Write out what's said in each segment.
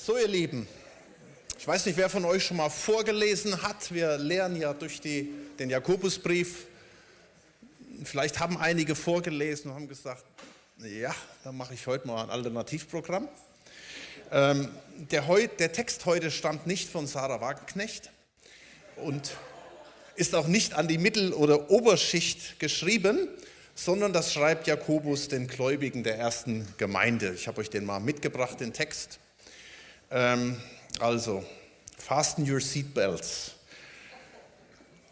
So, ihr Lieben, ich weiß nicht, wer von euch schon mal vorgelesen hat. Wir lernen ja durch die, den Jakobusbrief. Vielleicht haben einige vorgelesen und haben gesagt, ja, dann mache ich heute mal ein Alternativprogramm. Ähm, der, der Text heute stammt nicht von Sarah Wagenknecht und ist auch nicht an die Mittel- oder Oberschicht geschrieben, sondern das schreibt Jakobus den Gläubigen der ersten Gemeinde. Ich habe euch den mal mitgebracht, den Text. Ähm, also, fasten your seatbelts.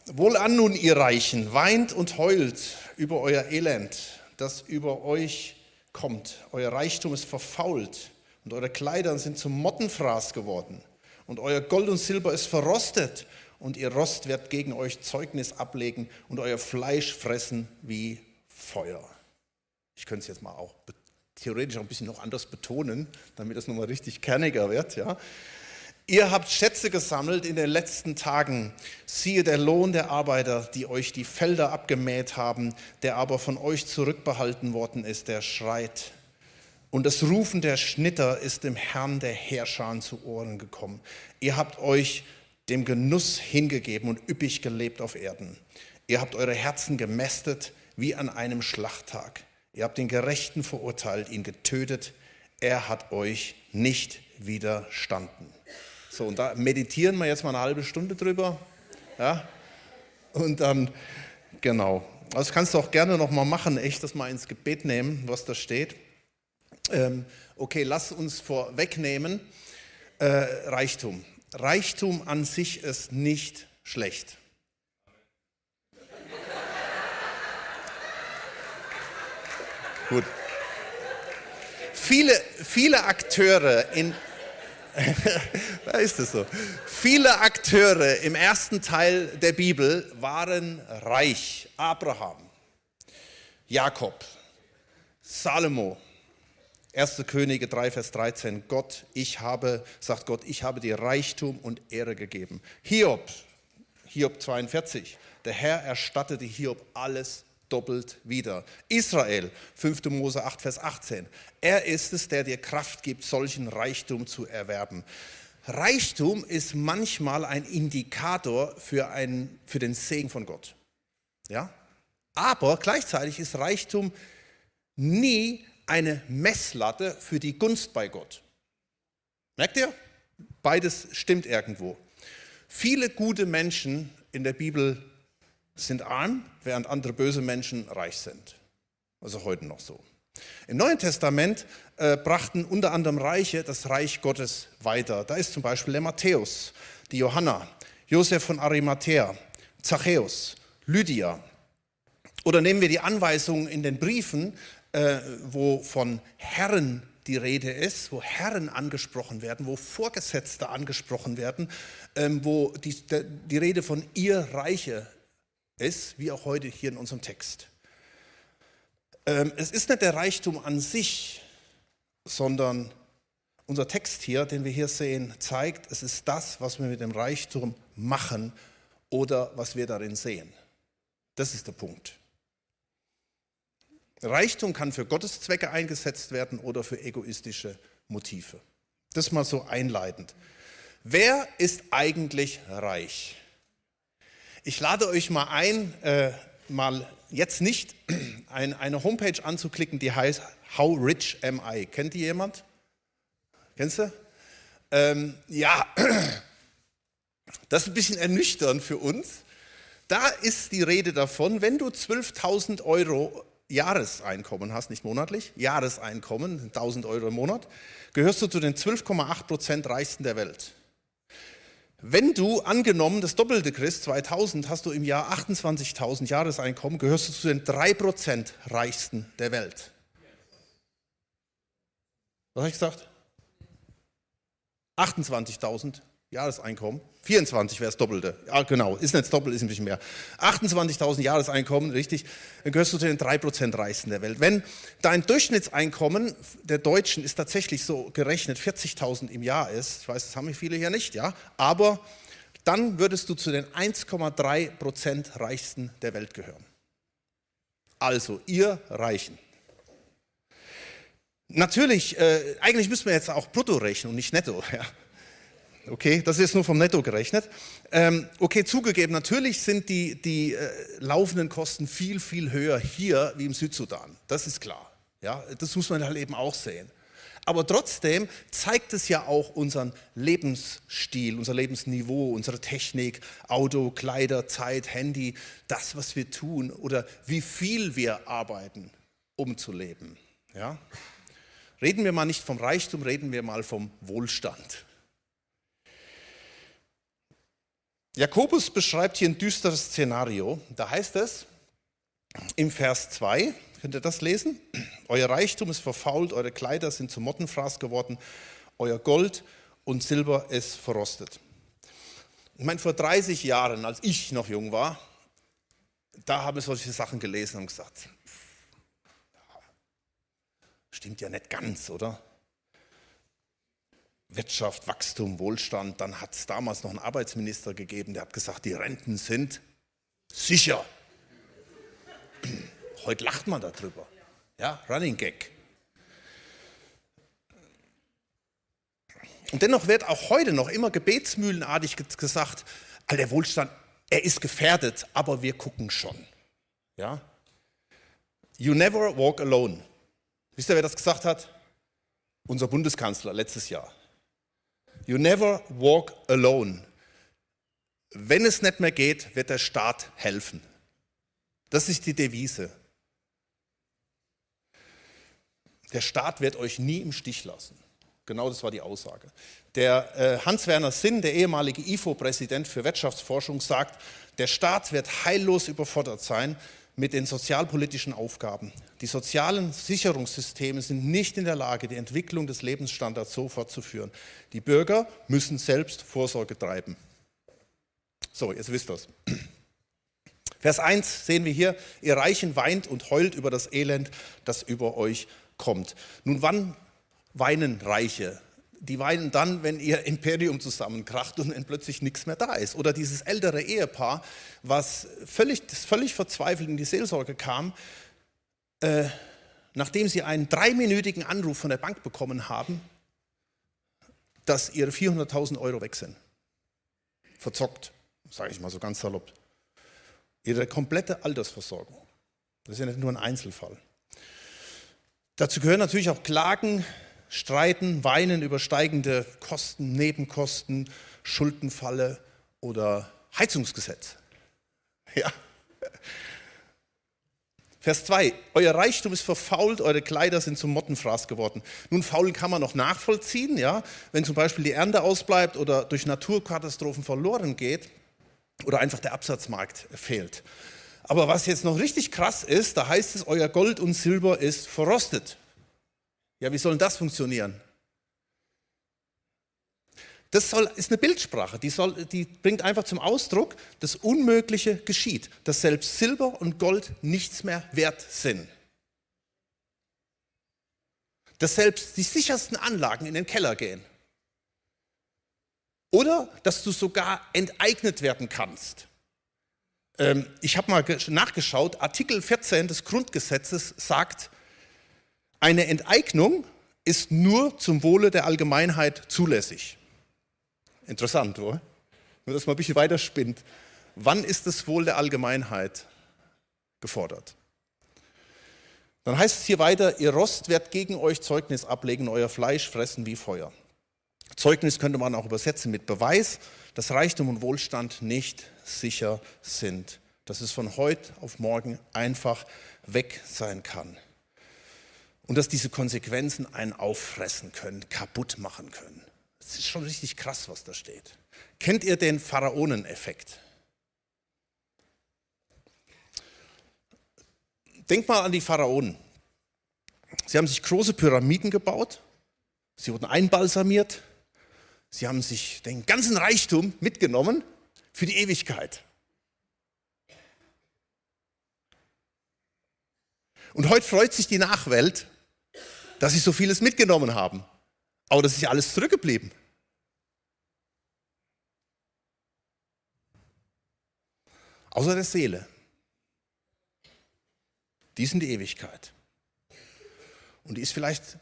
Wohlan nun, ihr Reichen, weint und heult über euer Elend, das über euch kommt. Euer Reichtum ist verfault und eure Kleider sind zum Mottenfraß geworden und euer Gold und Silber ist verrostet und ihr Rost wird gegen euch Zeugnis ablegen und euer Fleisch fressen wie Feuer. Ich könnte es jetzt mal auch theoretisch auch ein bisschen noch anders betonen, damit es nochmal richtig kerniger wird. Ja. Ihr habt Schätze gesammelt in den letzten Tagen. Siehe der Lohn der Arbeiter, die euch die Felder abgemäht haben, der aber von euch zurückbehalten worden ist, der schreit. Und das Rufen der Schnitter ist dem Herrn der Herrscher zu Ohren gekommen. Ihr habt euch dem Genuss hingegeben und üppig gelebt auf Erden. Ihr habt eure Herzen gemästet wie an einem Schlachttag. Ihr habt den Gerechten verurteilt, ihn getötet. Er hat euch nicht widerstanden. So, und da meditieren wir jetzt mal eine halbe Stunde drüber. Ja? Und dann, genau. Also kannst du auch gerne noch mal machen, echt das mal ins Gebet nehmen, was da steht. Ähm, okay, lass uns vorwegnehmen. Äh, Reichtum. Reichtum an sich ist nicht schlecht. Gut. Viele, viele Akteure in, da ist es so. Viele Akteure im ersten Teil der Bibel waren reich. Abraham, Jakob, Salomo, 1. Könige 3, Vers 13. Gott, ich habe, sagt Gott, ich habe dir Reichtum und Ehre gegeben. Hiob, Hiob 42. Der Herr erstattete Hiob alles doppelt wieder. Israel, 5. Mose 8, Vers 18. Er ist es, der dir Kraft gibt, solchen Reichtum zu erwerben. Reichtum ist manchmal ein Indikator für, ein, für den Segen von Gott. Ja? Aber gleichzeitig ist Reichtum nie eine Messlatte für die Gunst bei Gott. Merkt ihr? Beides stimmt irgendwo. Viele gute Menschen in der Bibel sind arm, während andere böse Menschen reich sind. Also heute noch so. Im Neuen Testament äh, brachten unter anderem Reiche das Reich Gottes weiter. Da ist zum Beispiel der Matthäus, die Johanna, Josef von Arimathea, Zachäus, Lydia. Oder nehmen wir die Anweisungen in den Briefen, äh, wo von Herren die Rede ist, wo Herren angesprochen werden, wo Vorgesetzte angesprochen werden, ähm, wo die, die Rede von ihr Reiche ist, wie auch heute hier in unserem Text. Ähm, es ist nicht der Reichtum an sich, sondern unser Text hier, den wir hier sehen, zeigt, es ist das, was wir mit dem Reichtum machen oder was wir darin sehen. Das ist der Punkt. Reichtum kann für Gottes Zwecke eingesetzt werden oder für egoistische Motive. Das mal so einleitend. Wer ist eigentlich reich? Ich lade euch mal ein, äh, mal jetzt nicht ein, eine Homepage anzuklicken, die heißt How Rich Am I? Kennt die jemand? Kennst du? Ähm, ja, das ist ein bisschen ernüchternd für uns. Da ist die Rede davon, wenn du 12.000 Euro Jahreseinkommen hast, nicht monatlich, Jahreseinkommen, 1000 Euro im Monat, gehörst du zu den 12,8 Prozent Reichsten der Welt. Wenn du angenommen das Doppelte kriegst, 2000, hast du im Jahr 28.000 Jahreseinkommen, gehörst du zu den 3% Reichsten der Welt. Was habe ich gesagt? 28.000 Jahreseinkommen. 24 wäre das Doppelte. Ja, genau, ist nicht das Doppelte, ist ein bisschen mehr. 28.000 Jahreseinkommen, richtig, dann gehörst du zu den 3% Reichsten der Welt. Wenn dein Durchschnittseinkommen der Deutschen ist tatsächlich so gerechnet 40.000 im Jahr ist, ich weiß, das haben viele hier nicht, ja, aber dann würdest du zu den 1,3% Reichsten der Welt gehören. Also, ihr Reichen. Natürlich, äh, eigentlich müssen wir jetzt auch brutto rechnen und nicht netto. Ja. Okay, das ist nur vom Netto gerechnet. Ähm, okay, zugegeben, natürlich sind die, die äh, laufenden Kosten viel, viel höher hier wie im Südsudan. Das ist klar. Ja, das muss man halt eben auch sehen. Aber trotzdem zeigt es ja auch unseren Lebensstil, unser Lebensniveau, unsere Technik, Auto, Kleider, Zeit, Handy, das, was wir tun oder wie viel wir arbeiten, um zu leben. Ja? Reden wir mal nicht vom Reichtum, reden wir mal vom Wohlstand. Jakobus beschreibt hier ein düsteres Szenario. Da heißt es im Vers 2, könnt ihr das lesen? Euer Reichtum ist verfault, eure Kleider sind zu Mottenfraß geworden, euer Gold und Silber ist verrostet. Ich meine, vor 30 Jahren, als ich noch jung war, da habe ich solche Sachen gelesen und gesagt, stimmt ja nicht ganz, oder? Wirtschaft, Wachstum, Wohlstand. Dann hat es damals noch einen Arbeitsminister gegeben, der hat gesagt, die Renten sind sicher. Heute lacht man darüber. Ja, Running Gag. Und dennoch wird auch heute noch immer gebetsmühlenartig gesagt, all der Wohlstand, er ist gefährdet, aber wir gucken schon. Ja? You never walk alone. Wisst ihr, wer das gesagt hat? Unser Bundeskanzler letztes Jahr. You never walk alone. Wenn es nicht mehr geht, wird der Staat helfen. Das ist die Devise. Der Staat wird euch nie im Stich lassen. Genau das war die Aussage. Der äh, Hans-Werner Sinn, der ehemalige IFO-Präsident für Wirtschaftsforschung, sagt, der Staat wird heillos überfordert sein mit den sozialpolitischen Aufgaben. Die sozialen Sicherungssysteme sind nicht in der Lage, die Entwicklung des Lebensstandards so fortzuführen. Die Bürger müssen selbst Vorsorge treiben. So, jetzt wisst ihr es. Vers 1 sehen wir hier, ihr Reichen weint und heult über das Elend, das über euch kommt. Nun, wann weinen Reiche? Die weinen dann, wenn ihr Imperium zusammenkracht und wenn plötzlich nichts mehr da ist. Oder dieses ältere Ehepaar, was völlig, das völlig verzweifelt in die Seelsorge kam, äh, nachdem sie einen dreiminütigen Anruf von der Bank bekommen haben, dass ihre 400.000 Euro weg sind. Verzockt, sage ich mal so ganz salopp. Ihre komplette Altersversorgung. Das ist ja nicht nur ein Einzelfall. Dazu gehören natürlich auch Klagen, Streiten, Weinen über steigende Kosten, Nebenkosten, Schuldenfalle oder Heizungsgesetz. Ja. Vers 2, euer Reichtum ist verfault, eure Kleider sind zum Mottenfraß geworden. Nun, faul kann man noch nachvollziehen, ja, wenn zum Beispiel die Ernte ausbleibt oder durch Naturkatastrophen verloren geht oder einfach der Absatzmarkt fehlt. Aber was jetzt noch richtig krass ist, da heißt es, euer Gold und Silber ist verrostet. Ja, wie soll denn das funktionieren? Das soll, ist eine Bildsprache, die, soll, die bringt einfach zum Ausdruck, das Unmögliche geschieht, dass selbst Silber und Gold nichts mehr wert sind. Dass selbst die sichersten Anlagen in den Keller gehen. Oder dass du sogar enteignet werden kannst. Ähm, ich habe mal nachgeschaut, Artikel 14 des Grundgesetzes sagt, eine Enteignung ist nur zum Wohle der Allgemeinheit zulässig. Interessant, oder? Nur, dass man ein bisschen weiter spinnt. Wann ist das Wohl der Allgemeinheit gefordert? Dann heißt es hier weiter, ihr Rost wird gegen euch Zeugnis ablegen, euer Fleisch fressen wie Feuer. Zeugnis könnte man auch übersetzen mit Beweis, dass Reichtum und Wohlstand nicht sicher sind, dass es von heute auf morgen einfach weg sein kann und dass diese Konsequenzen einen auffressen können, kaputt machen können. Es ist schon richtig krass, was da steht. Kennt ihr den Pharaoneneffekt? Denkt mal an die Pharaonen. Sie haben sich große Pyramiden gebaut, sie wurden einbalsamiert, sie haben sich den ganzen Reichtum mitgenommen für die Ewigkeit. Und heute freut sich die Nachwelt, dass sie so vieles mitgenommen haben. Aber das ist ja alles zurückgeblieben. Außer der Seele. Die ist in die Ewigkeit. Und die ist vielleicht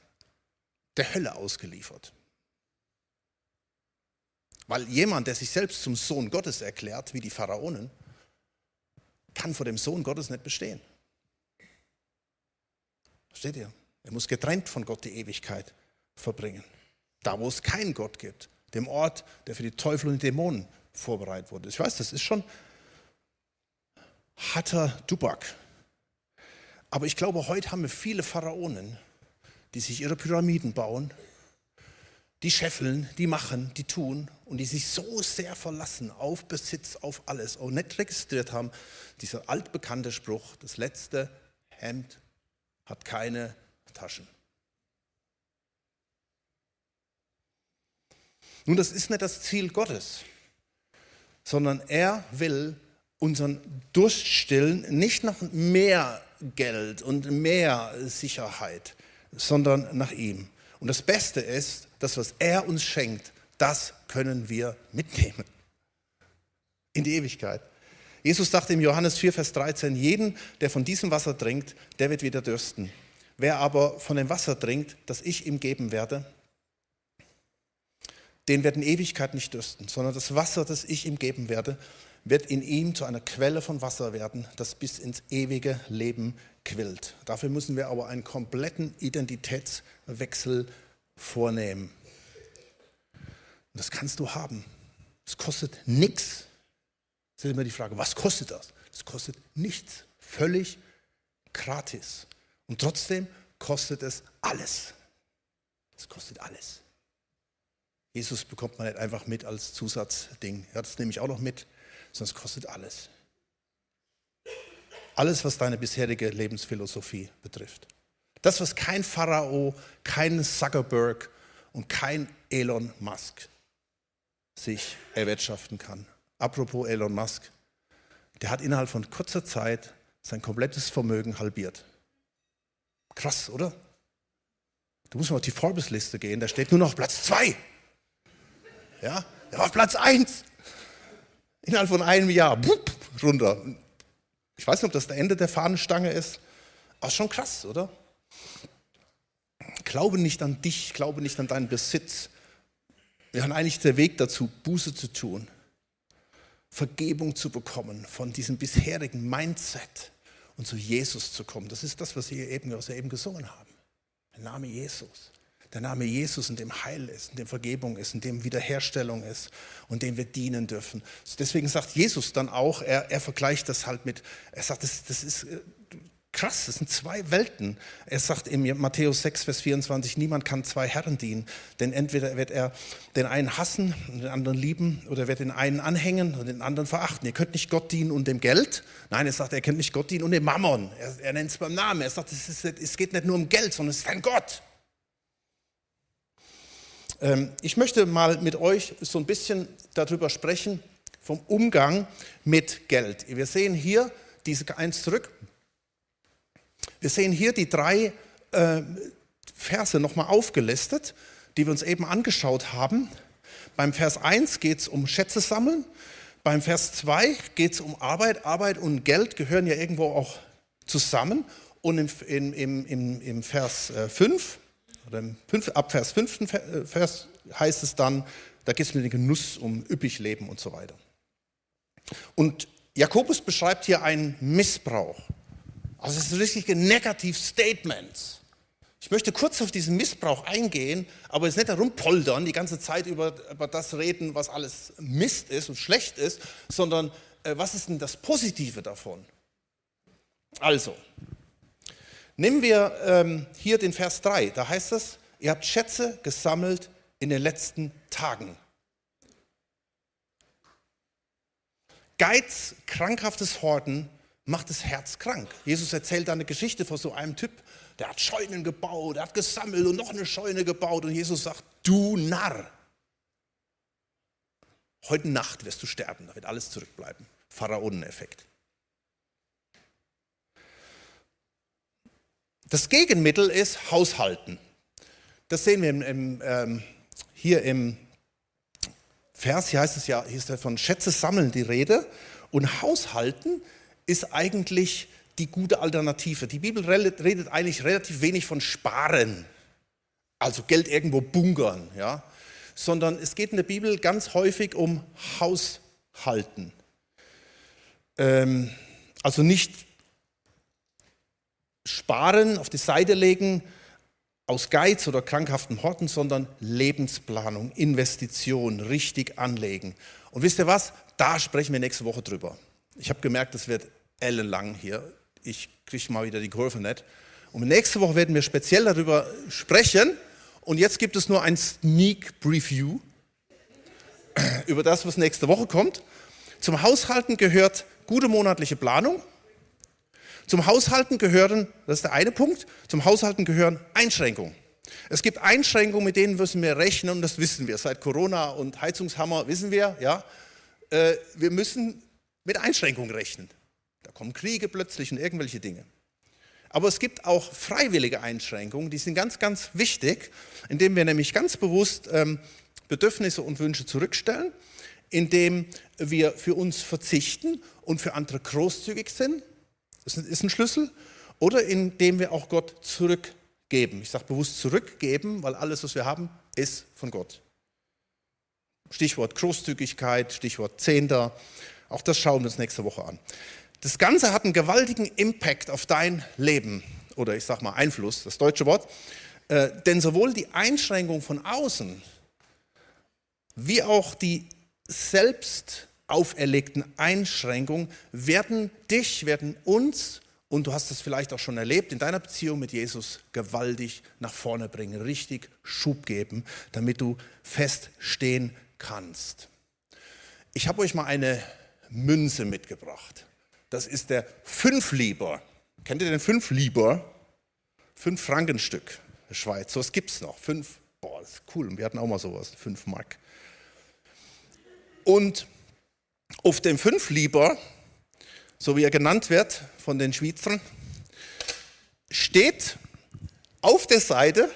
der Hölle ausgeliefert. Weil jemand, der sich selbst zum Sohn Gottes erklärt, wie die Pharaonen, kann vor dem Sohn Gottes nicht bestehen. Versteht ihr? Er muss getrennt von Gott die Ewigkeit verbringen. Da, wo es keinen Gott gibt, dem Ort, der für die Teufel und die Dämonen vorbereitet wurde. Ich weiß, das ist schon harter Dubak. Aber ich glaube, heute haben wir viele Pharaonen, die sich ihre Pyramiden bauen, die scheffeln, die machen, die tun und die sich so sehr verlassen auf Besitz, auf alles und nicht registriert haben, dieser altbekannte Spruch, das letzte Hemd hat keine Taschen. Nun, das ist nicht das Ziel Gottes, sondern er will unseren Durst stillen, nicht nach mehr Geld und mehr Sicherheit, sondern nach ihm. Und das Beste ist, das, was er uns schenkt, das können wir mitnehmen in die Ewigkeit. Jesus sagte im Johannes 4, Vers 13, jeden, der von diesem Wasser trinkt, der wird wieder dürsten. Wer aber von dem Wasser trinkt, das ich ihm geben werde, den wird in Ewigkeit nicht dürsten, sondern das Wasser, das ich ihm geben werde, wird in ihm zu einer Quelle von Wasser werden, das bis ins ewige Leben quillt. Dafür müssen wir aber einen kompletten Identitätswechsel vornehmen. Und das kannst du haben. Es kostet nichts. Das ist immer die Frage, was kostet das? Es kostet nichts. Völlig gratis. Und trotzdem kostet es alles. Es kostet alles. Jesus bekommt man nicht einfach mit als Zusatzding. Ja, das nehme ich auch noch mit, es kostet alles. Alles, was deine bisherige Lebensphilosophie betrifft. Das, was kein Pharao, kein Zuckerberg und kein Elon Musk sich erwirtschaften kann. Apropos Elon Musk, der hat innerhalb von kurzer Zeit sein komplettes Vermögen halbiert. Krass, oder? Du musst mal auf die Forbes-Liste gehen, da steht nur noch Platz zwei. Ja, er war auf Platz 1. Innerhalb von einem Jahr, bup, runter. Ich weiß nicht, ob das der Ende der Fahnenstange ist, aber schon krass, oder? Glaube nicht an dich, glaube nicht an deinen Besitz. Wir haben eigentlich der Weg dazu, Buße zu tun, Vergebung zu bekommen von diesem bisherigen Mindset und zu Jesus zu kommen. Das ist das, was wir eben, was wir eben gesungen haben. Der Name Jesus der Name Jesus, in dem Heil ist, in dem Vergebung ist, in dem Wiederherstellung ist und dem wir dienen dürfen. Deswegen sagt Jesus dann auch, er, er vergleicht das halt mit, er sagt, das, das ist äh, krass, das sind zwei Welten. Er sagt in Matthäus 6, Vers 24, niemand kann zwei Herren dienen, denn entweder wird er den einen hassen und den anderen lieben oder wird den einen anhängen und den anderen verachten. Ihr könnt nicht Gott dienen und dem Geld. Nein, er sagt, er könnt nicht Gott dienen und dem Mammon. Er, er nennt es beim Namen. Er sagt, es, ist, es geht nicht nur um Geld, sondern es ist ein Gott. Ähm, ich möchte mal mit euch so ein bisschen darüber sprechen, vom Umgang mit Geld. Wir sehen hier diese eins zurück. Wir sehen hier die drei äh, Verse nochmal aufgelistet, die wir uns eben angeschaut haben. Beim Vers 1 geht es um Schätze sammeln. Beim Vers 2 geht es um Arbeit. Arbeit und Geld gehören ja irgendwo auch zusammen. Und im, im, im, im Vers 5 oder im 5, ab Vers 5. Äh, Vers heißt es dann, da geht es mit dem Genuss um üppig leben und so weiter. Und Jakobus beschreibt hier einen Missbrauch. Also es ist richtige Negative Statements. Ich möchte kurz auf diesen Missbrauch eingehen, aber es nicht darum poldern, die ganze Zeit über, über das reden, was alles Mist ist und schlecht ist, sondern äh, was ist denn das Positive davon? Also, Nehmen wir ähm, hier den Vers 3, da heißt es, ihr habt Schätze gesammelt in den letzten Tagen. Geiz, krankhaftes Horten macht das Herz krank. Jesus erzählt da eine Geschichte von so einem Typ, der hat Scheunen gebaut, der hat gesammelt und noch eine Scheune gebaut und Jesus sagt, du Narr, heute Nacht wirst du sterben, da wird alles zurückbleiben. Pharaoneneffekt. Das Gegenmittel ist Haushalten. Das sehen wir im, im, ähm, hier im Vers, hier heißt es ja, hier ist ja von Schätze sammeln die Rede. Und Haushalten ist eigentlich die gute Alternative. Die Bibel redet eigentlich relativ wenig von Sparen. also Geld irgendwo bunkern, ja, sondern es geht in der Bibel ganz häufig um Haushalten. Ähm, also nicht sparen, auf die Seite legen aus Geiz oder krankhaften Horten, sondern Lebensplanung, Investition, richtig anlegen. Und wisst ihr was? Da sprechen wir nächste Woche drüber. Ich habe gemerkt, das wird ellenlang hier. Ich kriege mal wieder die Kurve nicht. Und nächste Woche werden wir speziell darüber sprechen. Und jetzt gibt es nur ein Sneak Preview über das, was nächste Woche kommt. Zum Haushalten gehört gute monatliche Planung. Zum Haushalten gehören, das ist der eine Punkt, zum Haushalten gehören Einschränkungen. Es gibt Einschränkungen, mit denen müssen wir rechnen und das wissen wir. Seit Corona und Heizungshammer wissen wir, ja, äh, wir müssen mit Einschränkungen rechnen. Kommen Kriege plötzlich und irgendwelche Dinge. Aber es gibt auch freiwillige Einschränkungen, die sind ganz, ganz wichtig, indem wir nämlich ganz bewusst ähm, Bedürfnisse und Wünsche zurückstellen, indem wir für uns verzichten und für andere großzügig sind. Das ist ein Schlüssel. Oder indem wir auch Gott zurückgeben. Ich sage bewusst zurückgeben, weil alles, was wir haben, ist von Gott. Stichwort Großzügigkeit, Stichwort Zehnter. Auch das schauen wir uns nächste Woche an. Das Ganze hat einen gewaltigen Impact auf dein Leben oder ich sage mal Einfluss, das deutsche Wort. Äh, denn sowohl die Einschränkung von außen wie auch die selbst auferlegten Einschränkungen werden dich, werden uns, und du hast es vielleicht auch schon erlebt, in deiner Beziehung mit Jesus gewaltig nach vorne bringen, richtig Schub geben, damit du feststehen kannst. Ich habe euch mal eine Münze mitgebracht. Das ist der Fünflieber. Kennt ihr den Fünflieber? Fünf Frankenstück der Schweiz. So was gibt es noch. Fünf, boah, das ist cool. Und wir hatten auch mal sowas, fünf Mark. Und auf dem Fünflieber, so wie er genannt wird von den Schweizern, steht auf der Seite,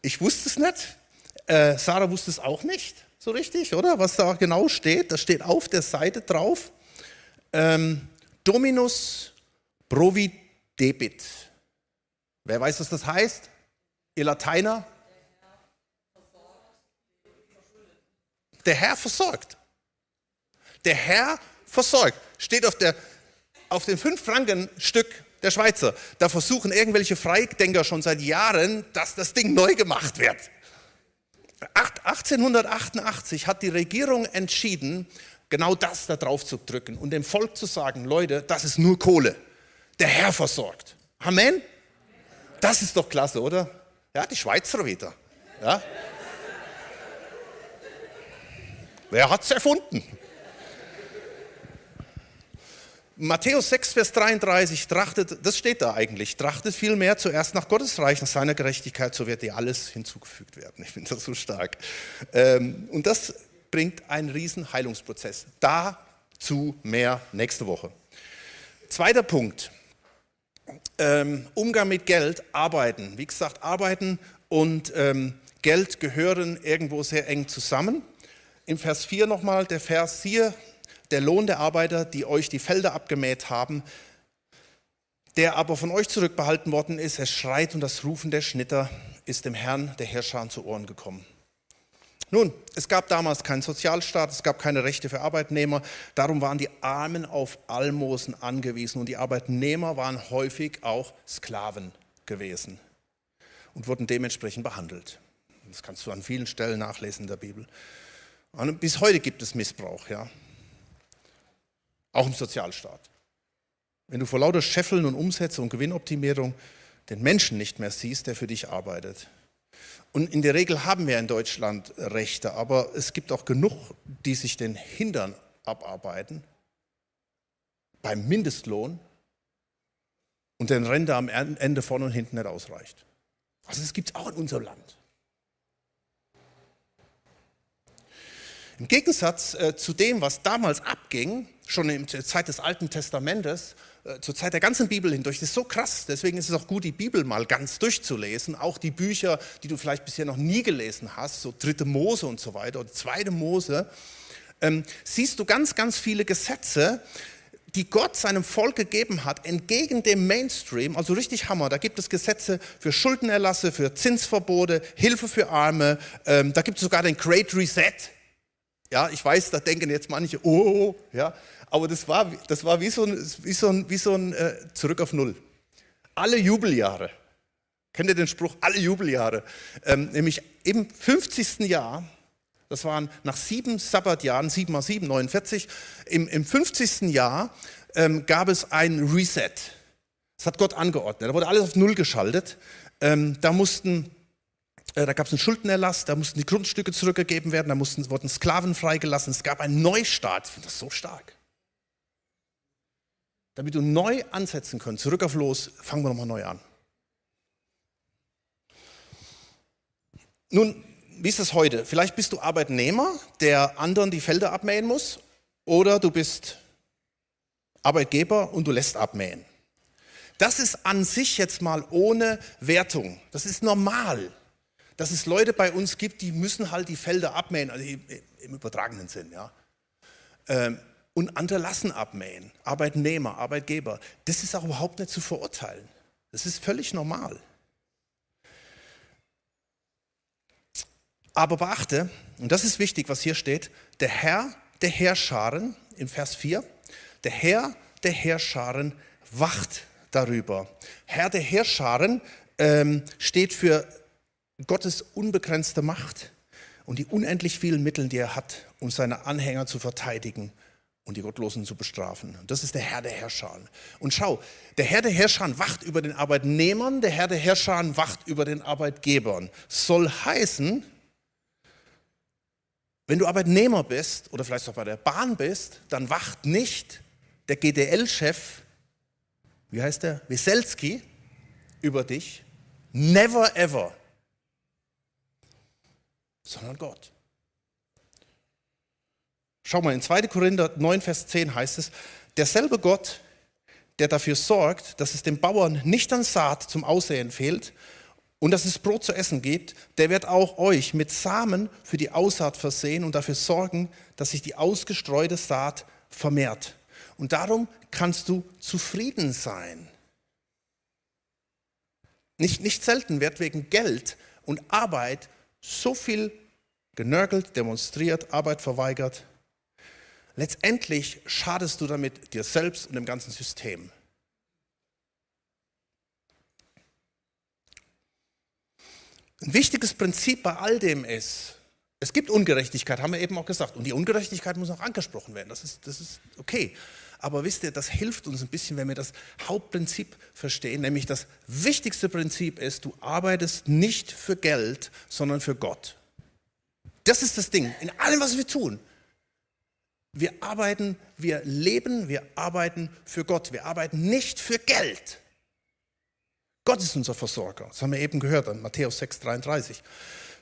ich wusste es nicht, äh, Sarah wusste es auch nicht so richtig, oder? Was da genau steht, das steht auf der Seite drauf. Ähm, Dominus provi debit. Wer weiß, was das heißt? Ihr Lateiner? Der Herr versorgt. Der Herr versorgt. Steht auf, der, auf dem 5-Franken-Stück der Schweizer. Da versuchen irgendwelche Freidenker schon seit Jahren, dass das Ding neu gemacht wird. 1888 hat die Regierung entschieden, genau das da drauf zu drücken und dem Volk zu sagen, Leute, das ist nur Kohle. Der Herr versorgt. Amen? Das ist doch klasse, oder? Ja, die Schweizer wieder. Ja? Wer hat es erfunden? Matthäus 6, Vers 33, trachtet, das steht da eigentlich, trachtet vielmehr zuerst nach Gottes Reich, nach seiner Gerechtigkeit, so wird dir alles hinzugefügt werden. Ich finde das so stark. Ähm, und das bringt einen riesen Heilungsprozess. Dazu mehr nächste Woche. Zweiter Punkt, ähm, Umgang mit Geld, Arbeiten. Wie gesagt, Arbeiten und ähm, Geld gehören irgendwo sehr eng zusammen. Im Vers 4 nochmal, der Vers 4, der Lohn der Arbeiter, die euch die Felder abgemäht haben, der aber von euch zurückbehalten worden ist, er schreit und das Rufen der Schnitter ist dem Herrn der Herrscher zu Ohren gekommen. Nun, es gab damals keinen Sozialstaat, es gab keine Rechte für Arbeitnehmer, darum waren die Armen auf Almosen angewiesen und die Arbeitnehmer waren häufig auch Sklaven gewesen und wurden dementsprechend behandelt. Das kannst du an vielen Stellen nachlesen in der Bibel. Und bis heute gibt es Missbrauch, ja. Auch im Sozialstaat. Wenn du vor lauter Scheffeln und Umsätze und Gewinnoptimierung den Menschen nicht mehr siehst, der für dich arbeitet. Und in der Regel haben wir in Deutschland Rechte, aber es gibt auch genug, die sich den Hintern abarbeiten beim Mindestlohn und den Rente am Ende vorne und hinten nicht ausreicht. Also das gibt es auch in unserem Land. Im Gegensatz äh, zu dem, was damals abging, schon in der Zeit des Alten Testamentes, äh, zur Zeit der ganzen Bibel hindurch, das ist so krass. Deswegen ist es auch gut, die Bibel mal ganz durchzulesen. Auch die Bücher, die du vielleicht bisher noch nie gelesen hast, so Dritte Mose und so weiter oder Zweite Mose, ähm, siehst du ganz, ganz viele Gesetze, die Gott seinem Volk gegeben hat, entgegen dem Mainstream, also richtig Hammer. Da gibt es Gesetze für Schuldenerlasse, für Zinsverbote, Hilfe für Arme. Ähm, da gibt es sogar den Great Reset. Ja, ich weiß, da denken jetzt manche, oh, ja, aber das war, das war wie so ein, wie so ein, wie so ein äh, Zurück auf Null. Alle Jubeljahre. Kennt ihr den Spruch? Alle Jubeljahre. Ähm, nämlich im 50. Jahr das waren nach sieben Sabbatjahren, sieben mal sieben, 49. Im, im 50. Jahr ähm, gab es ein Reset. Das hat Gott angeordnet. Da wurde alles auf Null geschaltet. Ähm, da mussten da gab es einen Schuldenerlass, da mussten die Grundstücke zurückgegeben werden, da mussten, wurden Sklaven freigelassen. Es gab einen Neustart. Ich finde das so stark. Damit du neu ansetzen kannst, zurück auf los, fangen wir nochmal neu an. Nun, wie ist es heute? Vielleicht bist du Arbeitnehmer, der anderen die Felder abmähen muss, oder du bist Arbeitgeber und du lässt abmähen. Das ist an sich jetzt mal ohne Wertung. Das ist normal, dass es Leute bei uns gibt, die müssen halt die Felder abmähen, also im übertragenen Sinn, ja. Ähm, und andere lassen abmähen. Arbeitnehmer, Arbeitgeber. Das ist auch überhaupt nicht zu verurteilen. Das ist völlig normal. Aber beachte, und das ist wichtig, was hier steht, der Herr der Herrscharen, im Vers 4, der Herr der Herrscharen wacht darüber. Herr der Herrscharen ähm, steht für Gottes unbegrenzte Macht und die unendlich vielen Mittel, die er hat, um seine Anhänger zu verteidigen und die Gottlosen zu bestrafen. Das ist der Herr der Herrscher. Und schau, der Herr der Herrscher wacht über den Arbeitnehmern, der Herr der Herrscher wacht über den Arbeitgebern. Soll heißen, wenn du Arbeitnehmer bist oder vielleicht auch bei der Bahn bist, dann wacht nicht der GDL-Chef, wie heißt der, Wieselski, über dich. Never ever. Sondern Gott. Schau mal, in 2. Korinther 9, Vers 10 heißt es, derselbe Gott, der dafür sorgt, dass es dem Bauern nicht an Saat zum Aussehen fehlt und dass es Brot zu essen gibt, der wird auch euch mit Samen für die Aussaat versehen und dafür sorgen, dass sich die ausgestreute Saat vermehrt. Und darum kannst du zufrieden sein. Nicht, nicht selten wird wegen Geld und Arbeit so viel genörgelt, demonstriert, Arbeit verweigert. Letztendlich schadest du damit dir selbst und dem ganzen System. Ein wichtiges Prinzip bei all dem ist, es gibt Ungerechtigkeit, haben wir eben auch gesagt. Und die Ungerechtigkeit muss auch angesprochen werden. Das ist, das ist okay. Aber wisst ihr, das hilft uns ein bisschen, wenn wir das Hauptprinzip verstehen, nämlich das wichtigste Prinzip ist, du arbeitest nicht für Geld, sondern für Gott. Das ist das Ding, in allem, was wir tun. Wir arbeiten, wir leben, wir arbeiten für Gott. Wir arbeiten nicht für Geld. Gott ist unser Versorger. Das haben wir eben gehört an Matthäus 6, 33.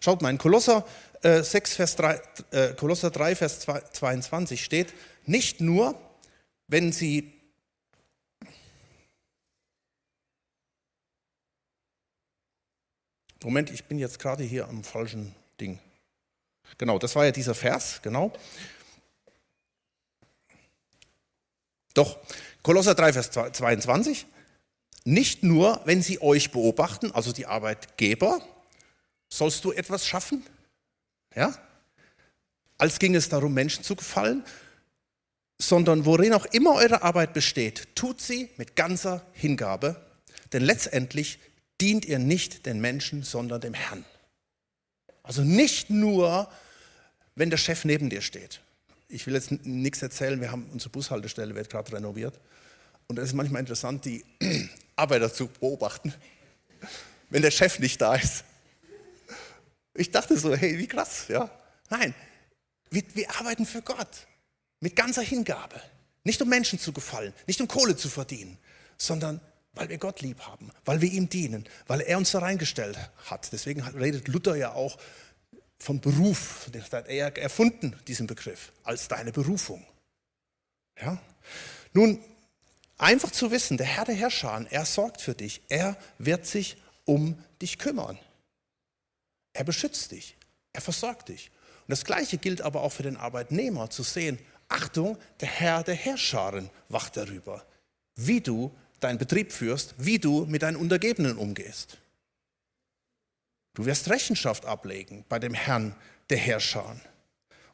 Schaut mal, in Kolosser, äh, 6, Vers 3, äh, Kolosser 3, Vers 22 steht, nicht nur, wenn sie Moment, ich bin jetzt gerade hier am falschen Ding. Genau, das war ja dieser Vers, genau. Doch, Kolosser 3, Vers 22. Nicht nur, wenn sie euch beobachten, also die Arbeitgeber, sollst du etwas schaffen, ja, als ging es darum, Menschen zu gefallen, sondern worin auch immer eure Arbeit besteht, tut sie mit ganzer Hingabe, denn letztendlich dient ihr nicht den Menschen, sondern dem Herrn. Also nicht nur, wenn der Chef neben dir steht. Ich will jetzt nichts erzählen, wir haben unsere Bushaltestelle wird gerade renoviert und es ist manchmal interessant, die Arbeiter zu beobachten, wenn der Chef nicht da ist. Ich dachte so, hey, wie krass, ja. Nein, wir, wir arbeiten für Gott mit ganzer Hingabe. Nicht um Menschen zu gefallen, nicht um Kohle zu verdienen, sondern weil wir Gott lieb haben, weil wir ihm dienen, weil er uns da reingestellt hat. Deswegen redet Luther ja auch von Beruf, den hat er erfunden, diesen Begriff, als deine Berufung. Ja? Nun, Einfach zu wissen, der Herr der Herrscher, er sorgt für dich, er wird sich um dich kümmern. Er beschützt dich, er versorgt dich. Und das Gleiche gilt aber auch für den Arbeitnehmer, zu sehen, Achtung, der Herr der Herrscharen wacht darüber, wie du deinen Betrieb führst, wie du mit deinen Untergebenen umgehst. Du wirst Rechenschaft ablegen bei dem Herrn der Herrscharen.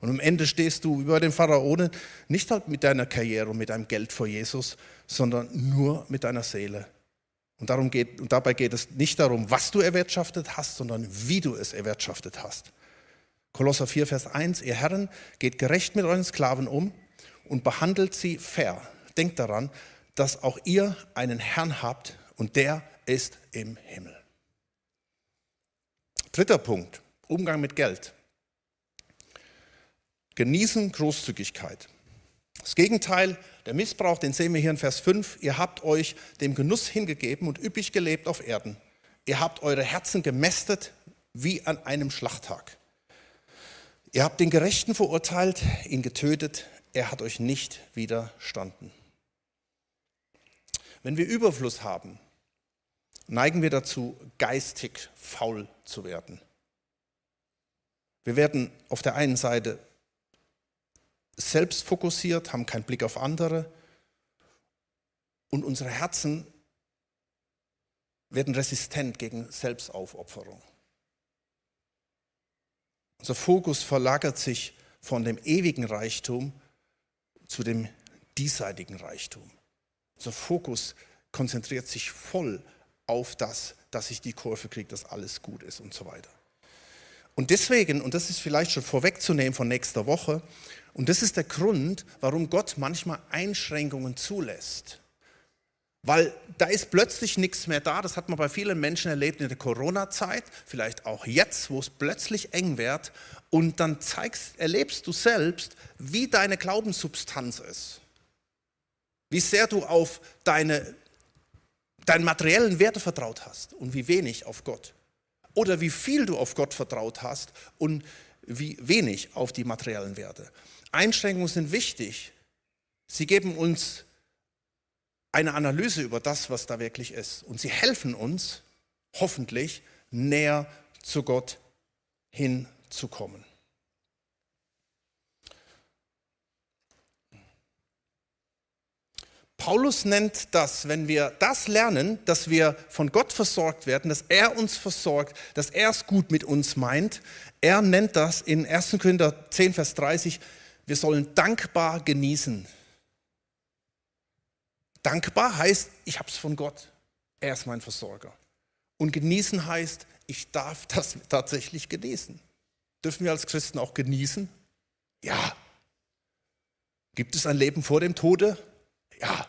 Und am Ende stehst du über den Pharaonen nicht halt mit deiner Karriere und mit deinem Geld vor Jesus, sondern nur mit deiner Seele. Und, darum geht, und dabei geht es nicht darum, was du erwirtschaftet hast, sondern wie du es erwirtschaftet hast. Kolosser 4, Vers 1, ihr Herren, geht gerecht mit euren Sklaven um und behandelt sie fair. Denkt daran, dass auch ihr einen Herrn habt und der ist im Himmel. Dritter Punkt, Umgang mit Geld. Genießen Großzügigkeit. Das Gegenteil, der Missbrauch, den sehen wir hier in Vers 5. Ihr habt euch dem Genuss hingegeben und üppig gelebt auf Erden. Ihr habt eure Herzen gemästet wie an einem Schlachttag. Ihr habt den Gerechten verurteilt, ihn getötet, er hat euch nicht widerstanden. Wenn wir Überfluss haben, neigen wir dazu, geistig faul zu werden. Wir werden auf der einen Seite selbstfokussiert, haben keinen Blick auf andere und unsere Herzen werden resistent gegen Selbstaufopferung. Unser Fokus verlagert sich von dem ewigen Reichtum zu dem diesseitigen Reichtum. Unser Fokus konzentriert sich voll auf das, dass ich die Kurve kriege, dass alles gut ist und so weiter. Und deswegen, und das ist vielleicht schon vorwegzunehmen von nächster Woche, und das ist der Grund, warum Gott manchmal Einschränkungen zulässt. Weil da ist plötzlich nichts mehr da. Das hat man bei vielen Menschen erlebt in der Corona-Zeit, vielleicht auch jetzt, wo es plötzlich eng wird. Und dann zeigst, erlebst du selbst, wie deine Glaubenssubstanz ist. Wie sehr du auf deine, deinen materiellen Werte vertraut hast und wie wenig auf Gott. Oder wie viel du auf Gott vertraut hast und wie wenig auf die materiellen Werte. Einschränkungen sind wichtig. Sie geben uns eine Analyse über das, was da wirklich ist. Und sie helfen uns, hoffentlich, näher zu Gott hinzukommen. Paulus nennt das, wenn wir das lernen, dass wir von Gott versorgt werden, dass er uns versorgt, dass er es gut mit uns meint, er nennt das in 1. Korinther 10, Vers 30, wir sollen dankbar genießen. Dankbar heißt, ich habe es von Gott. Er ist mein Versorger. Und genießen heißt, ich darf das tatsächlich genießen. Dürfen wir als Christen auch genießen? Ja. Gibt es ein Leben vor dem Tode? Ja.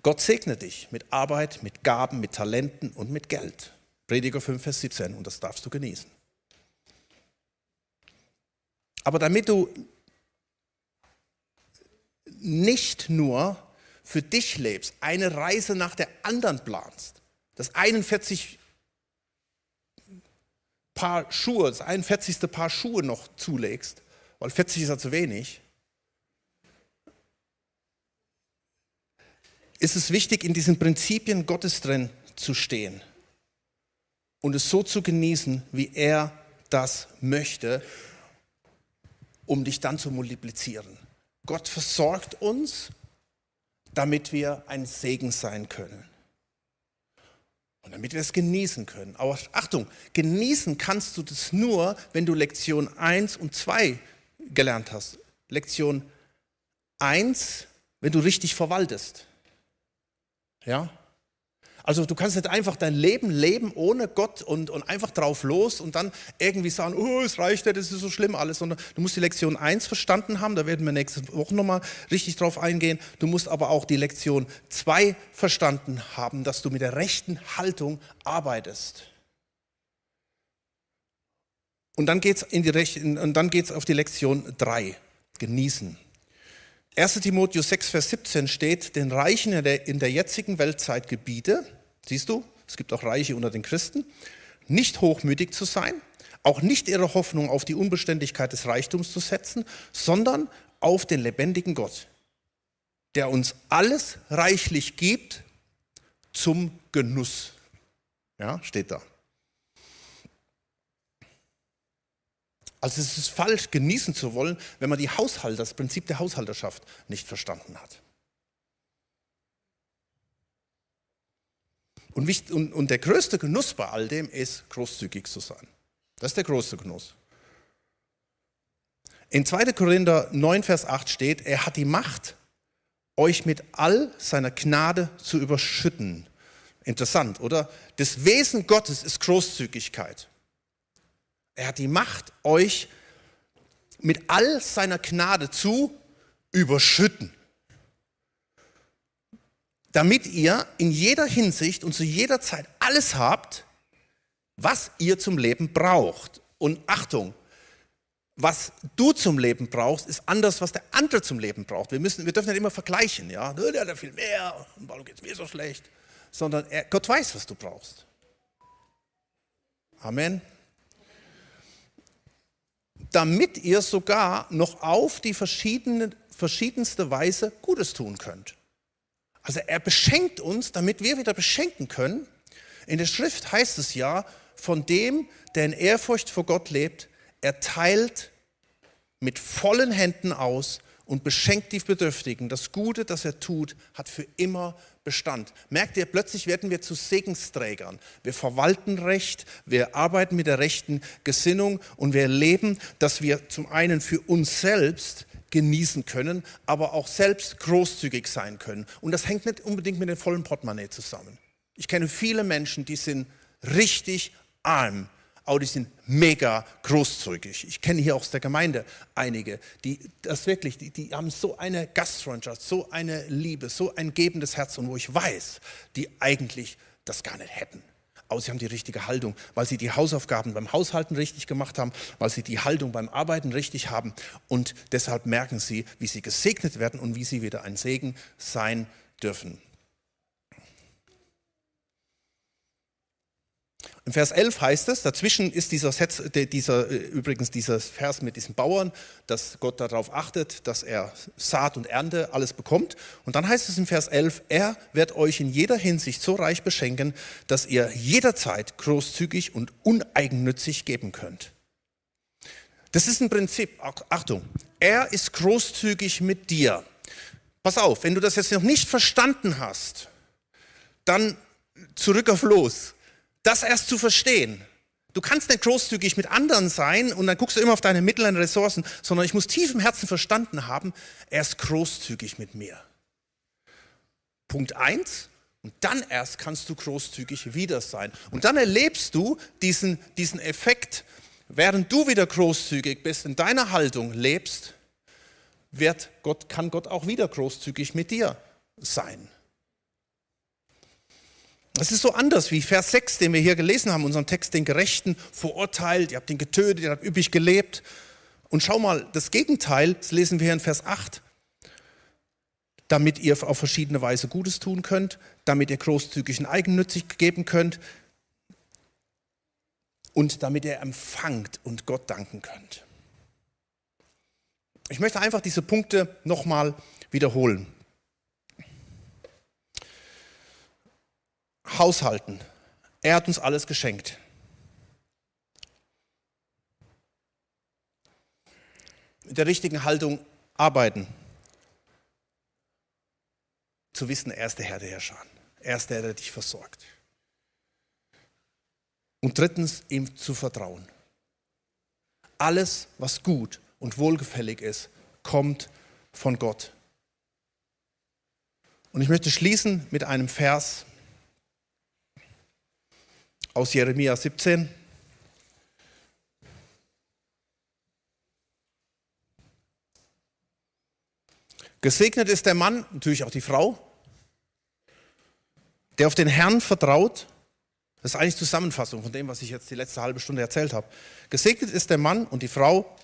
Gott segne dich mit Arbeit, mit Gaben, mit Talenten und mit Geld. Prediger 5, Vers 17 und das darfst du genießen. Aber damit du nicht nur für dich lebst, eine Reise nach der anderen planst, das 41 Paar Schuhe, das 41. Paar Schuhe noch zulegst, weil 40 ist ja zu wenig, ist es wichtig, in diesen Prinzipien Gottes drin zu stehen und es so zu genießen, wie er das möchte, um dich dann zu multiplizieren. Gott versorgt uns, damit wir ein Segen sein können. Und damit wir es genießen können. Aber Achtung, genießen kannst du das nur, wenn du Lektion 1 und 2 gelernt hast. Lektion 1, wenn du richtig verwaltest. Ja? Also du kannst nicht einfach dein Leben leben ohne Gott und, und einfach drauf los und dann irgendwie sagen, oh, es reicht ja, das ist so schlimm alles, sondern du musst die Lektion 1 verstanden haben, da werden wir nächste Woche nochmal richtig drauf eingehen. Du musst aber auch die Lektion 2 verstanden haben, dass du mit der rechten Haltung arbeitest. Und dann geht es auf die Lektion 3, genießen. 1 Timotheus 6, Vers 17 steht, den Reichen in der, in der jetzigen Weltzeit gebiete, Siehst du, es gibt auch Reiche unter den Christen. Nicht hochmütig zu sein, auch nicht ihre Hoffnung auf die Unbeständigkeit des Reichtums zu setzen, sondern auf den lebendigen Gott, der uns alles reichlich gibt zum Genuss. Ja, steht da. Also es ist falsch, genießen zu wollen, wenn man die Haushalter, das Prinzip der Haushalterschaft nicht verstanden hat. Und, und, und der größte Genuss bei all dem ist, großzügig zu sein. Das ist der größte Genuss. In 2. Korinther 9, Vers 8 steht, er hat die Macht, euch mit all seiner Gnade zu überschütten. Interessant, oder? Das Wesen Gottes ist Großzügigkeit. Er hat die Macht, euch mit all seiner Gnade zu überschütten. Damit ihr in jeder Hinsicht und zu jeder Zeit alles habt, was ihr zum Leben braucht. Und Achtung, was du zum Leben brauchst, ist anders, was der andere zum Leben braucht. Wir, müssen, wir dürfen nicht immer vergleichen. Ja? Der hat ja viel mehr warum geht es mir so schlecht? Sondern er, Gott weiß, was du brauchst. Amen. Damit ihr sogar noch auf die verschiedene, verschiedenste Weise Gutes tun könnt. Also er beschenkt uns, damit wir wieder beschenken können. In der Schrift heißt es ja, von dem, der in Ehrfurcht vor Gott lebt, er teilt mit vollen Händen aus und beschenkt die Bedürftigen. Das Gute, das er tut, hat für immer Bestand. Merkt ihr, plötzlich werden wir zu Segensträgern. Wir verwalten Recht, wir arbeiten mit der rechten Gesinnung und wir erleben, dass wir zum einen für uns selbst genießen können, aber auch selbst großzügig sein können. Und das hängt nicht unbedingt mit dem vollen Portemonnaie zusammen. Ich kenne viele Menschen, die sind richtig arm, aber die sind mega großzügig. Ich kenne hier aus der Gemeinde einige, die das wirklich, die, die haben so eine Gastfreundschaft, so eine Liebe, so ein gebendes Herz und wo ich weiß, die eigentlich das gar nicht hätten. Aber sie haben die richtige Haltung, weil sie die Hausaufgaben beim Haushalten richtig gemacht haben, weil sie die Haltung beim Arbeiten richtig haben und deshalb merken sie, wie sie gesegnet werden und wie sie wieder ein Segen sein dürfen. Im Vers 11 heißt es, dazwischen ist dieser, Satz, dieser, äh, übrigens dieser Vers mit diesem Bauern, dass Gott darauf achtet, dass er Saat und Ernte alles bekommt. Und dann heißt es im Vers 11, er wird euch in jeder Hinsicht so reich beschenken, dass ihr jederzeit großzügig und uneigennützig geben könnt. Das ist ein Prinzip, Achtung, er ist großzügig mit dir. Pass auf, wenn du das jetzt noch nicht verstanden hast, dann zurück auf los das erst zu verstehen. Du kannst nicht großzügig mit anderen sein und dann guckst du immer auf deine Mittel und Ressourcen, sondern ich muss tief im Herzen verstanden haben, er ist großzügig mit mir. Punkt eins. Und dann erst kannst du großzügig wieder sein. Und dann erlebst du diesen, diesen Effekt, während du wieder großzügig bist, in deiner Haltung lebst, wird Gott, kann Gott auch wieder großzügig mit dir sein. Es ist so anders wie Vers 6, den wir hier gelesen haben, unseren Text, den Gerechten verurteilt, ihr habt ihn getötet, ihr habt üppig gelebt. Und schau mal, das Gegenteil, das lesen wir hier in Vers 8, damit ihr auf verschiedene Weise Gutes tun könnt, damit ihr großzügig und eigennützig geben könnt und damit ihr empfangt und Gott danken könnt. Ich möchte einfach diese Punkte nochmal wiederholen. Haushalten. Er hat uns alles geschenkt. Mit der richtigen Haltung arbeiten. Zu wissen, er ist der Herr der Herrscher. Er ist der, der dich versorgt. Und drittens, ihm zu vertrauen. Alles, was gut und wohlgefällig ist, kommt von Gott. Und ich möchte schließen mit einem Vers, aus Jeremia 17. Gesegnet ist der Mann, natürlich auch die Frau, der auf den Herrn vertraut. Das ist eigentlich Zusammenfassung von dem, was ich jetzt die letzte halbe Stunde erzählt habe. Gesegnet ist der Mann und die Frau,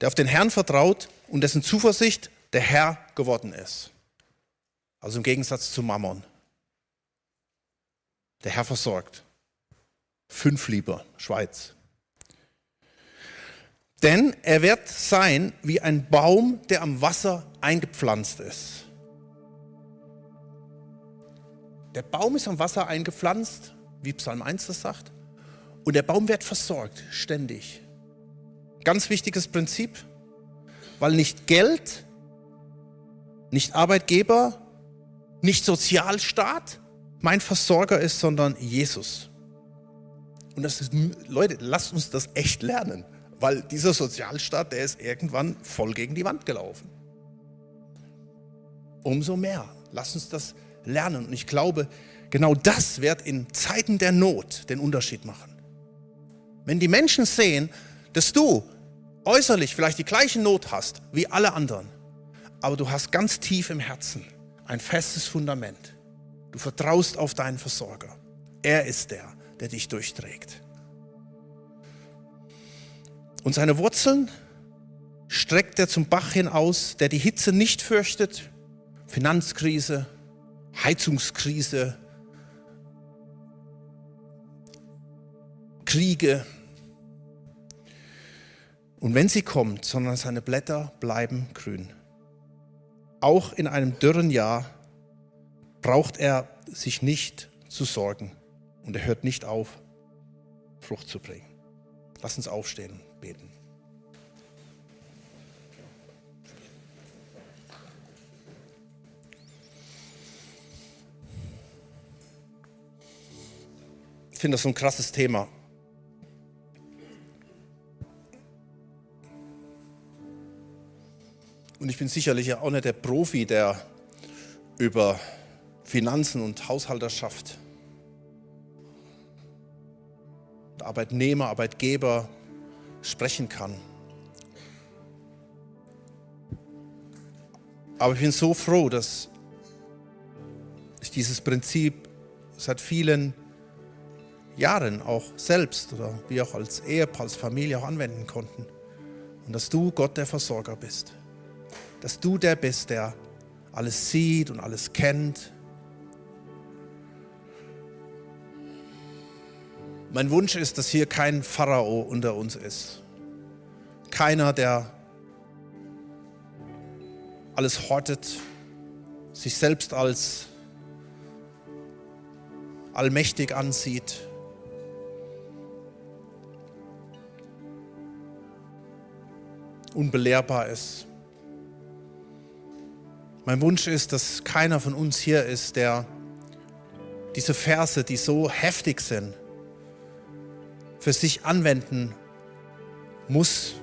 der auf den Herrn vertraut und dessen Zuversicht der Herr geworden ist. Also im Gegensatz zu Mammon. Der Herr versorgt. Fünf lieber, Schweiz. Denn er wird sein wie ein Baum, der am Wasser eingepflanzt ist. Der Baum ist am Wasser eingepflanzt, wie Psalm 1 das sagt, und der Baum wird versorgt, ständig. Ganz wichtiges Prinzip, weil nicht Geld, nicht Arbeitgeber, nicht Sozialstaat mein Versorger ist, sondern Jesus. Und das ist, Leute, lasst uns das echt lernen, weil dieser Sozialstaat, der ist irgendwann voll gegen die Wand gelaufen. Umso mehr, lasst uns das lernen. Und ich glaube, genau das wird in Zeiten der Not den Unterschied machen. Wenn die Menschen sehen, dass du äußerlich vielleicht die gleiche Not hast wie alle anderen, aber du hast ganz tief im Herzen ein festes Fundament. Du vertraust auf deinen Versorger. Er ist der, der dich durchträgt. Und seine Wurzeln streckt er zum Bach hinaus, der die Hitze nicht fürchtet. Finanzkrise, Heizungskrise, Kriege. Und wenn sie kommt, sondern seine Blätter bleiben grün. Auch in einem dürren Jahr braucht er sich nicht zu sorgen. Und er hört nicht auf, Frucht zu bringen. Lass uns aufstehen und beten. Ich finde das so ein krasses Thema. Und ich bin sicherlich auch nicht der Profi, der über Finanzen und Haushalterschaft Arbeitnehmer, Arbeitgeber sprechen kann. Aber ich bin so froh, dass ich dieses Prinzip seit vielen Jahren auch selbst oder wie auch als Ehepaar, als Familie auch anwenden konnten. Und dass du Gott der Versorger bist. Dass du der bist, der alles sieht und alles kennt Mein Wunsch ist, dass hier kein Pharao unter uns ist. Keiner, der alles hortet, sich selbst als allmächtig ansieht. Unbelehrbar ist. Mein Wunsch ist, dass keiner von uns hier ist, der diese Verse, die so heftig sind, für sich anwenden muss,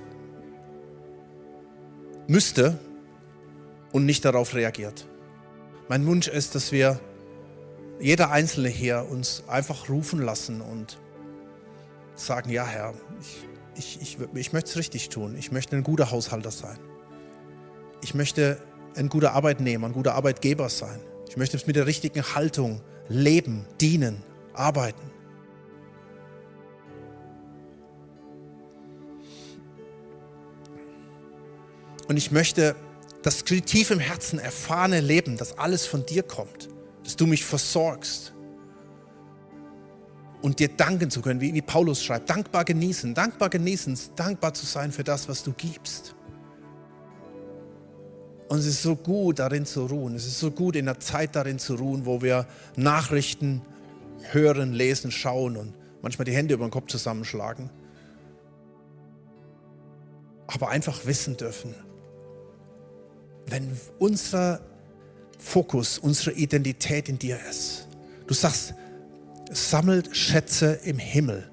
müsste und nicht darauf reagiert. Mein Wunsch ist, dass wir jeder Einzelne hier uns einfach rufen lassen und sagen, ja Herr, ich, ich, ich, ich möchte es richtig tun. Ich möchte ein guter Haushalter sein. Ich möchte ein guter Arbeitnehmer, ein guter Arbeitgeber sein. Ich möchte mit der richtigen Haltung leben, dienen, arbeiten. Und ich möchte das tief im Herzen erfahrene Leben, dass alles von dir kommt, dass du mich versorgst und dir danken zu können, wie, wie Paulus schreibt, dankbar genießen, dankbar genießen, dankbar zu sein für das, was du gibst. Und es ist so gut, darin zu ruhen. Es ist so gut, in der Zeit darin zu ruhen, wo wir Nachrichten hören, lesen, schauen und manchmal die Hände über den Kopf zusammenschlagen. Aber einfach wissen dürfen, wenn unser Fokus, unsere Identität in dir ist. Du sagst, sammelt Schätze im Himmel,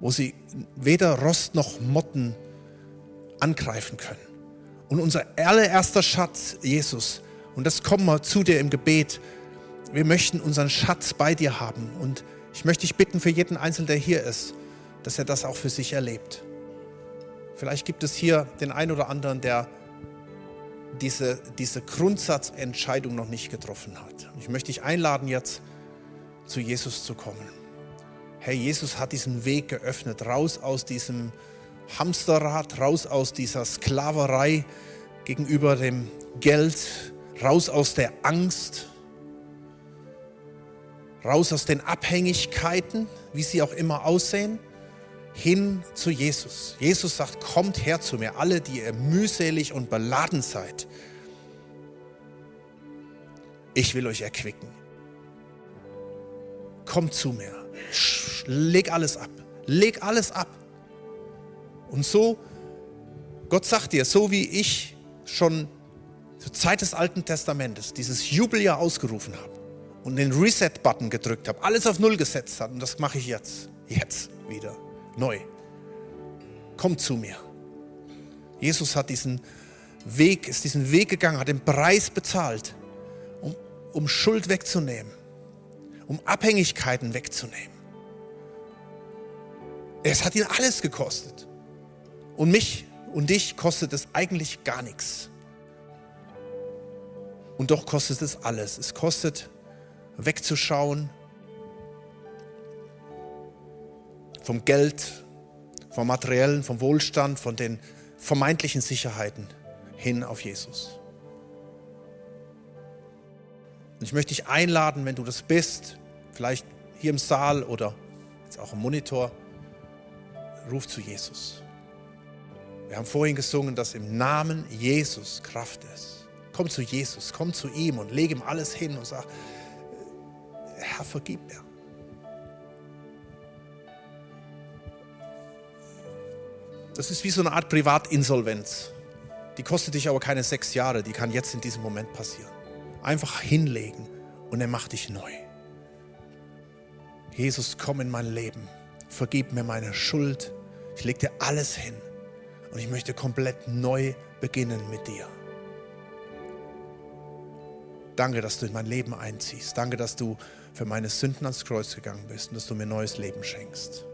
wo sie weder Rost noch Motten angreifen können. Und unser allererster Schatz, Jesus, und das kommen wir zu dir im Gebet, wir möchten unseren Schatz bei dir haben. Und ich möchte dich bitten für jeden Einzelnen, der hier ist, dass er das auch für sich erlebt. Vielleicht gibt es hier den einen oder anderen, der diese, diese Grundsatzentscheidung noch nicht getroffen hat. Ich möchte dich einladen, jetzt zu Jesus zu kommen. Herr, Jesus hat diesen Weg geöffnet, raus aus diesem Hamsterrad, raus aus dieser Sklaverei gegenüber dem Geld, raus aus der Angst, raus aus den Abhängigkeiten, wie sie auch immer aussehen hin zu Jesus. Jesus sagt, kommt her zu mir, alle, die ihr mühselig und beladen seid. Ich will euch erquicken. Kommt zu mir. Leg alles ab. Leg alles ab. Und so, Gott sagt dir, so wie ich schon zur Zeit des Alten Testamentes dieses Jubeljahr ausgerufen habe und den Reset-Button gedrückt habe, alles auf Null gesetzt habe, und das mache ich jetzt, jetzt wieder, neu. Komm zu mir. Jesus hat diesen Weg, ist diesen Weg gegangen, hat den Preis bezahlt, um, um Schuld wegzunehmen, um Abhängigkeiten wegzunehmen. Es hat ihn alles gekostet. Und mich und dich kostet es eigentlich gar nichts. Und doch kostet es alles. Es kostet wegzuschauen vom Geld, vom materiellen, vom Wohlstand, von den vermeintlichen Sicherheiten hin auf Jesus. Und ich möchte dich einladen, wenn du das bist, vielleicht hier im Saal oder jetzt auch im Monitor, ruf zu Jesus. Wir haben vorhin gesungen, dass im Namen Jesus Kraft ist. Komm zu Jesus, komm zu ihm und leg ihm alles hin und sag, Herr, vergib mir. Das ist wie so eine Art Privatinsolvenz. Die kostet dich aber keine sechs Jahre, die kann jetzt in diesem Moment passieren. Einfach hinlegen und er macht dich neu. Jesus, komm in mein Leben, vergib mir meine Schuld, ich lege dir alles hin und ich möchte komplett neu beginnen mit dir. Danke, dass du in mein Leben einziehst. Danke, dass du für meine Sünden ans Kreuz gegangen bist und dass du mir neues Leben schenkst.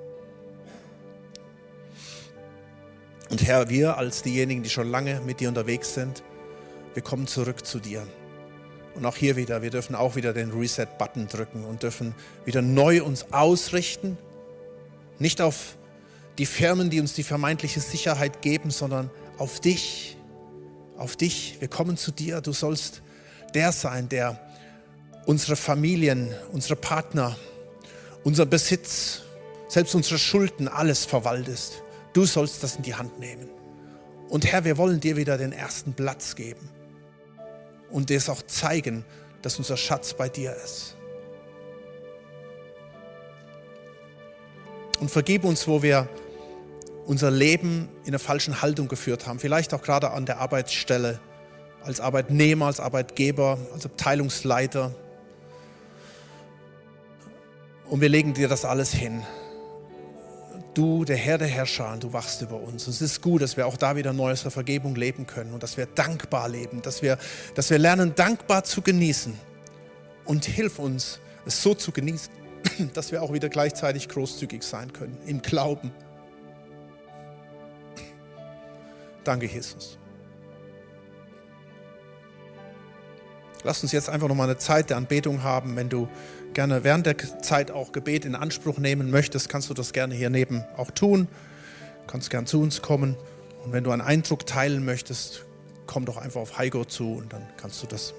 Und Herr, wir als diejenigen, die schon lange mit dir unterwegs sind, wir kommen zurück zu dir. Und auch hier wieder, wir dürfen auch wieder den Reset-Button drücken und dürfen wieder neu uns ausrichten. Nicht auf die Firmen, die uns die vermeintliche Sicherheit geben, sondern auf dich. Auf dich. Wir kommen zu dir. Du sollst der sein, der unsere Familien, unsere Partner, unser Besitz, selbst unsere Schulden, alles verwaltest. Du sollst das in die Hand nehmen. Und Herr, wir wollen dir wieder den ersten Platz geben und dir es auch zeigen, dass unser Schatz bei dir ist. Und vergib uns, wo wir unser Leben in einer falschen Haltung geführt haben, vielleicht auch gerade an der Arbeitsstelle, als Arbeitnehmer, als Arbeitgeber, als Abteilungsleiter. Und wir legen dir das alles hin du, der Herr der Herrscher, du wachst über uns. Und es ist gut, dass wir auch da wieder Neues der Vergebung leben können und dass wir dankbar leben, dass wir, dass wir lernen, dankbar zu genießen. Und hilf uns, es so zu genießen, dass wir auch wieder gleichzeitig großzügig sein können, im Glauben. Danke, Jesus. Lass uns jetzt einfach nochmal eine Zeit der Anbetung haben, wenn du gerne während der Zeit auch Gebet in Anspruch nehmen möchtest, kannst du das gerne hier neben auch tun. Du kannst gern zu uns kommen. Und wenn du einen Eindruck teilen möchtest, komm doch einfach auf Heigo zu und dann kannst du das